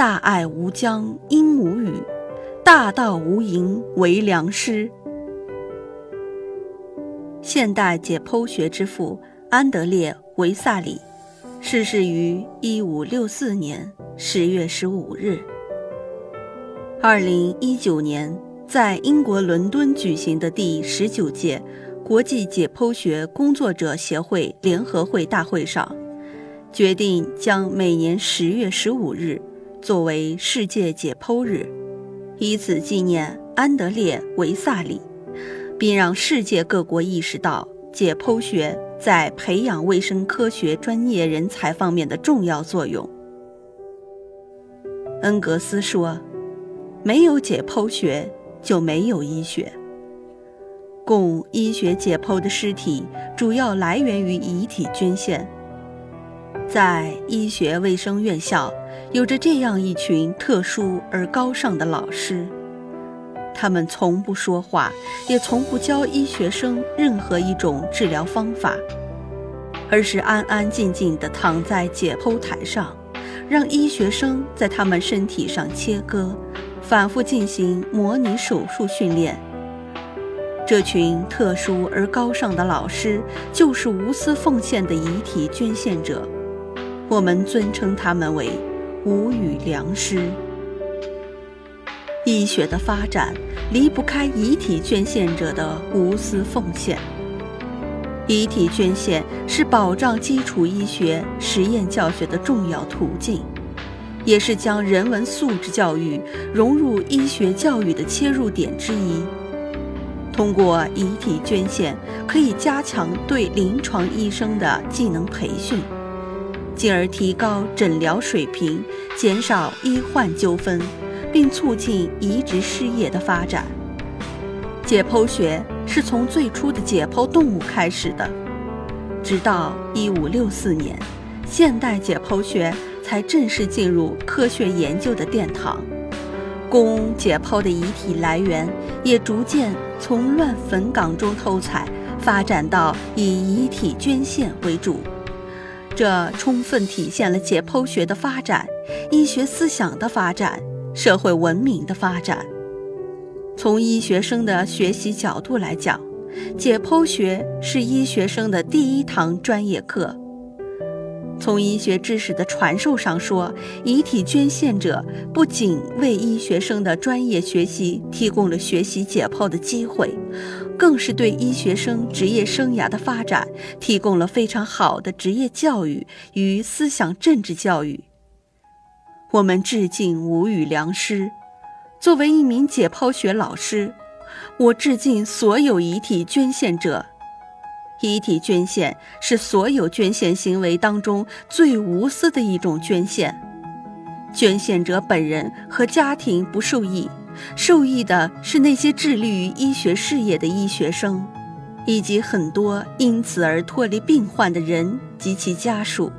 大爱无疆因母语，大道无垠为良师。现代解剖学之父安德烈·维萨里逝世于一五六四年十月十五日。二零一九年，在英国伦敦举行的第十九届国际解剖学工作者协会联合会大会上，决定将每年十月十五日。作为世界解剖日，以此纪念安德烈·维萨里，并让世界各国意识到解剖学在培养卫生科学专业人才方面的重要作用。恩格斯说：“没有解剖学，就没有医学。供医学解剖的尸体主要来源于遗体捐献。”在医学卫生院校，有着这样一群特殊而高尚的老师，他们从不说话，也从不教医学生任何一种治疗方法，而是安安静静地躺在解剖台上，让医学生在他们身体上切割，反复进行模拟手术训练。这群特殊而高尚的老师，就是无私奉献的遗体捐献者。我们尊称他们为无语良师。医学的发展离不开遗体捐献者的无私奉献。遗体捐献是保障基础医学实验教学的重要途径，也是将人文素质教育融入医学教育的切入点之一。通过遗体捐献，可以加强对临床医生的技能培训。进而提高诊疗水平，减少医患纠纷，并促进移植事业的发展。解剖学是从最初的解剖动物开始的，直到1564年，现代解剖学才正式进入科学研究的殿堂。供解剖的遗体来源也逐渐从乱坟岗中偷采，发展到以遗体捐献为主。这充分体现了解剖学的发展、医学思想的发展、社会文明的发展。从医学生的学习角度来讲，解剖学是医学生的第一堂专业课。从医学知识的传授上说，遗体捐献者不仅为医学生的专业学习提供了学习解剖的机会。更是对医学生职业生涯的发展提供了非常好的职业教育与思想政治教育。我们致敬无语良师。作为一名解剖学老师，我致敬所有遗体捐献者。遗体捐献是所有捐献行为当中最无私的一种捐献，捐献者本人和家庭不受益。受益的是那些致力于医学事业的医学生，以及很多因此而脱离病患的人及其家属。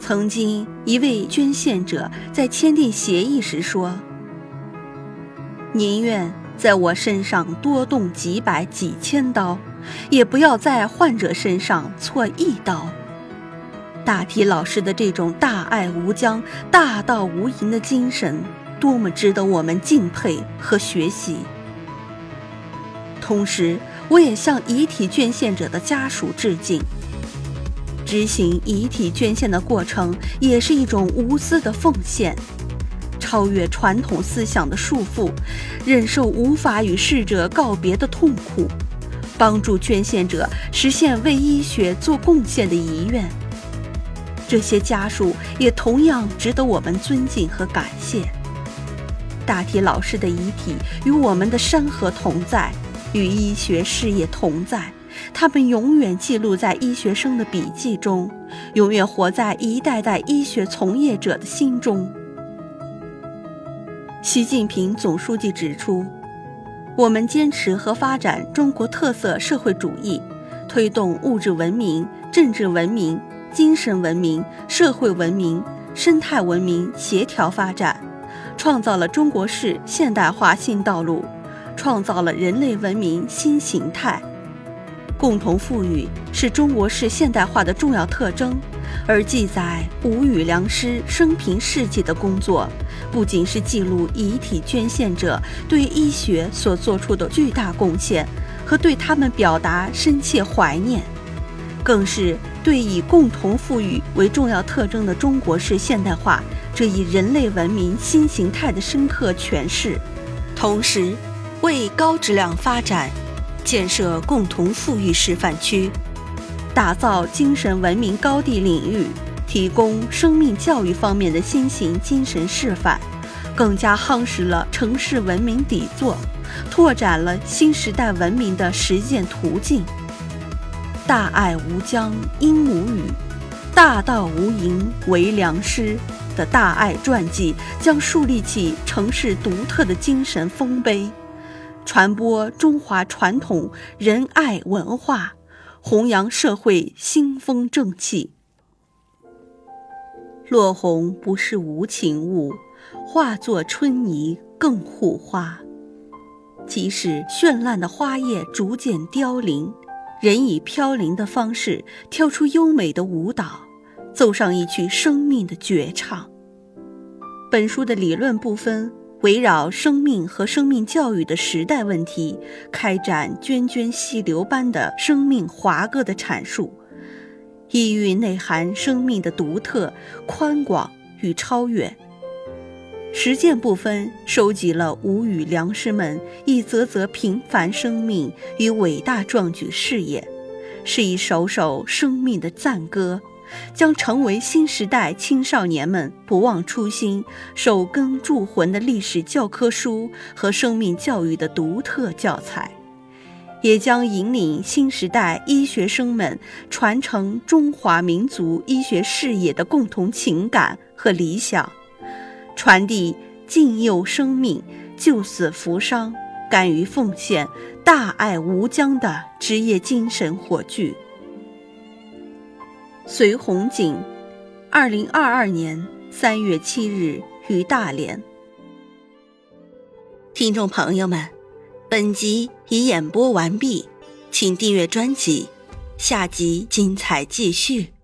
曾经，一位捐献者在签订协议时说：“宁愿在我身上多动几百、几千刀，也不要在患者身上错一刀。”大体老师的这种大爱无疆、大道无垠的精神。多么值得我们敬佩和学习！同时，我也向遗体捐献者的家属致敬。执行遗体捐献的过程也是一种无私的奉献，超越传统思想的束缚，忍受无法与逝者告别的痛苦，帮助捐献者实现为医学做贡献的遗愿。这些家属也同样值得我们尊敬和感谢。大体老师的遗体与我们的山河同在，与医学事业同在。他们永远记录在医学生的笔记中，永远活在一代代医学从业者的心中。习近平总书记指出，我们坚持和发展中国特色社会主义，推动物质文明、政治文明、精神文明、社会文明、生态文明协调发展，创造了中国式现代化新道路，创造了人类文明新形态。共同富裕是中国式现代化的重要特征，而记载吴语良师生平事迹的工作，不仅是记录遗体捐献者对医学所做出的巨大贡献和对他们表达深切怀念，更是对以共同富裕为重要特征的中国式现代化这一人类文明新形态的深刻诠释，同时为高质量发展。建设共同富裕示范区，打造精神文明高地领域，提供生命教育方面的新型精神示范，更加夯实了城市文明底座，拓展了新时代文明的实践途径。大爱无疆应无语，大道无垠为良师的大爱传记，将树立起城市独特的精神丰碑。传播中华传统仁爱文化，弘扬社会新风正气。落红不是无情物，化作春泥更护花。即使绚烂的花叶逐渐凋零，人以飘零的方式跳出优美的舞蹈，奏上一曲生命的绝唱。本书的理论部分。围绕生命和生命教育的时代问题，开展涓涓细流般的生命华歌的阐述，意蕴内涵生命的独特、宽广与超越。实践部分收集了无语良师们一则则平凡生命与伟大壮举事业，是一首首生命的赞歌。将成为新时代青少年们不忘初心、守根铸魂的历史教科书和生命教育的独特教材，也将引领新时代医学生们传承中华民族医学事业的共同情感和理想，传递敬佑生命、救死扶伤、敢于奉献、大爱无疆的职业精神火炬。隋红景，二零二二年三月七日于大连。听众朋友们，本集已演播完毕，请订阅专辑，下集精彩继续。